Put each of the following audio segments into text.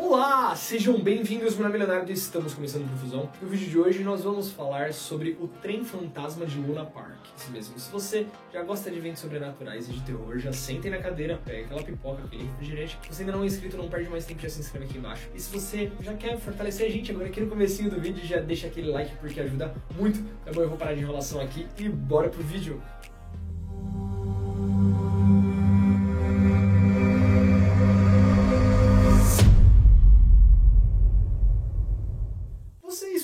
Olá, sejam bem-vindos meu nome é Leonardo e estamos começando Profusão. No vídeo de hoje nós vamos falar sobre o Trem Fantasma de Luna Park. Isso mesmo, se você já gosta de eventos sobrenaturais e de terror, já sentem na cadeira, pega aquela pipoca, aquele refrigerante. Se você ainda não é inscrito, não perde mais tempo, já se inscreve aqui embaixo. E se você já quer fortalecer a gente agora aqui no comecinho do vídeo, já deixa aquele like porque ajuda muito. Tá bom, eu vou parar de enrolação aqui e bora pro vídeo.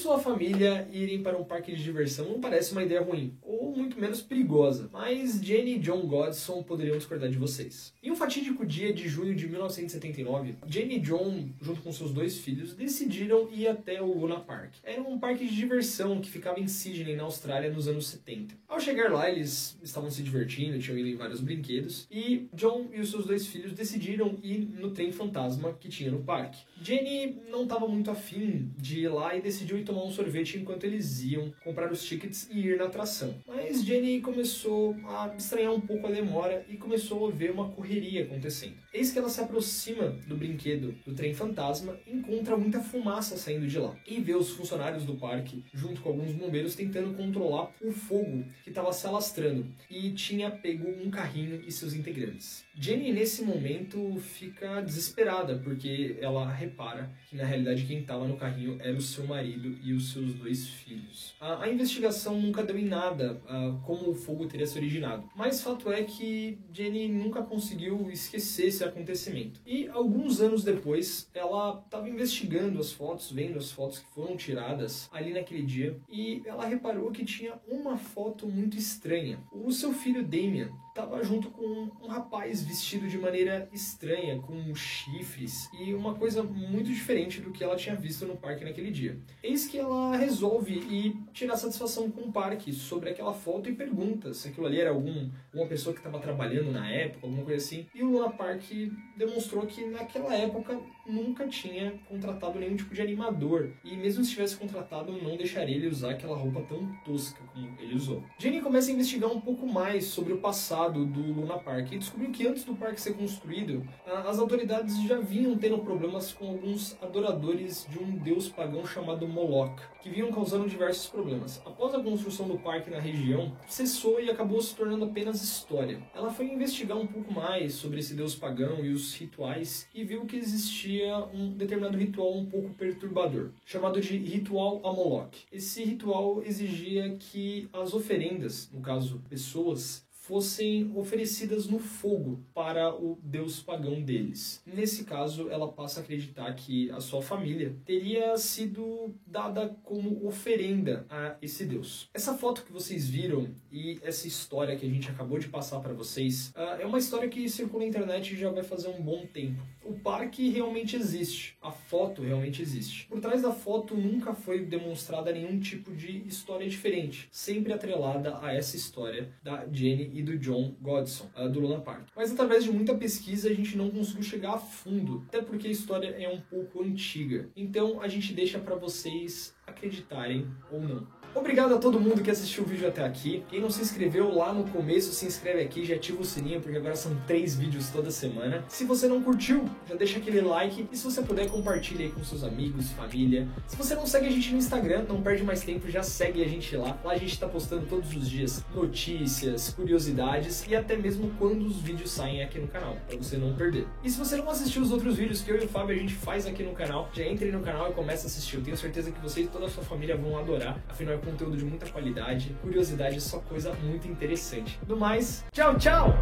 Sua família irem para um parque de diversão não parece uma ideia ruim, ou muito menos perigosa, mas Jenny e John Godson poderiam discordar de vocês. Em um fatídico dia de junho de 1979, Jenny e John, junto com seus dois filhos, decidiram ir até o Luna Park. Era um parque de diversão que ficava em Sydney, na Austrália, nos anos 70. Ao chegar lá, eles estavam se divertindo, tinham ido em vários brinquedos, e John e os seus dois filhos decidiram ir no trem fantasma que tinha no parque. Jenny não estava muito afim de ir lá e decidiu ir um sorvete enquanto eles iam comprar os tickets e ir na atração. Mas Jenny começou a estranhar um pouco a demora e começou a ver uma correria acontecendo. Eis que ela se aproxima do brinquedo do trem fantasma e encontra muita fumaça saindo de lá. E vê os funcionários do parque, junto com alguns bombeiros, tentando controlar o fogo que estava se alastrando e tinha pego um carrinho e seus integrantes. Jenny, nesse momento, fica desesperada porque ela repara que na realidade quem estava no carrinho era o seu marido e os seus dois filhos. A, a investigação nunca deu em nada uh, como o fogo teria se originado, mas fato é que Jenny nunca conseguiu esquecer esse acontecimento. E alguns anos depois, ela estava investigando as fotos, vendo as fotos que foram tiradas ali naquele dia, e ela reparou que tinha uma foto muito estranha. O seu filho Damien estava junto com um rapaz vestido de maneira estranha, com chifres e uma coisa muito diferente do que ela tinha visto no parque naquele dia. Eis que ela resolve ir tirar satisfação com o parque sobre aquela foto e pergunta se aquilo ali era algum, alguma pessoa que estava trabalhando na época, alguma coisa assim. E o Luna Park demonstrou que naquela época nunca tinha contratado nenhum tipo de animador. E mesmo se tivesse contratado, não deixaria ele usar aquela roupa tão tosca como ele usou. Jenny começa a investigar um pouco mais sobre o passado do Luna Park e descobriu que antes do parque ser construído, as autoridades já vinham tendo problemas com alguns adoradores de um deus pagão chamado Moloch, que vinham causando diversos problemas. Após a construção do parque na região, cessou e acabou se tornando apenas história. Ela foi investigar um pouco mais sobre esse deus pagão e os rituais e viu que existia um determinado ritual um pouco perturbador, chamado de ritual Amolok. Esse ritual exigia que as oferendas, no caso pessoas, fossem oferecidas no fogo para o deus pagão deles. Nesse caso, ela passa a acreditar que a sua família teria sido dada como oferenda a esse deus. Essa foto que vocês viram e essa história que a gente acabou de passar para vocês uh, é uma história que circula na internet já vai fazer um bom tempo. O parque realmente existe, a foto realmente existe. Por trás da foto nunca foi demonstrada nenhum tipo de história diferente, sempre atrelada a essa história da Jenny e do John Godson, uh, do Luna Park. Mas através de muita pesquisa a gente não conseguiu chegar a fundo, até porque a história é um pouco antiga. Então a gente deixa para vocês acreditarem ou não. Obrigado a todo mundo que assistiu o vídeo até aqui. Quem não se inscreveu lá no começo, se inscreve aqui, já ativa o sininho, porque agora são três vídeos toda semana. Se você não curtiu, já deixa aquele like. E se você puder, compartilha aí com seus amigos, família. Se você não segue a gente no Instagram, não perde mais tempo, já segue a gente lá. Lá a gente tá postando todos os dias notícias, curiosidades e até mesmo quando os vídeos saem aqui no canal, para você não perder. E se você não assistiu os outros vídeos que eu e o Fábio a gente faz aqui no canal, já entre no canal e comece a assistir. Eu tenho certeza que você e toda a sua família vão adorar. Afinal, conteúdo de muita qualidade, curiosidade, é só coisa muito interessante. No mais, tchau, tchau!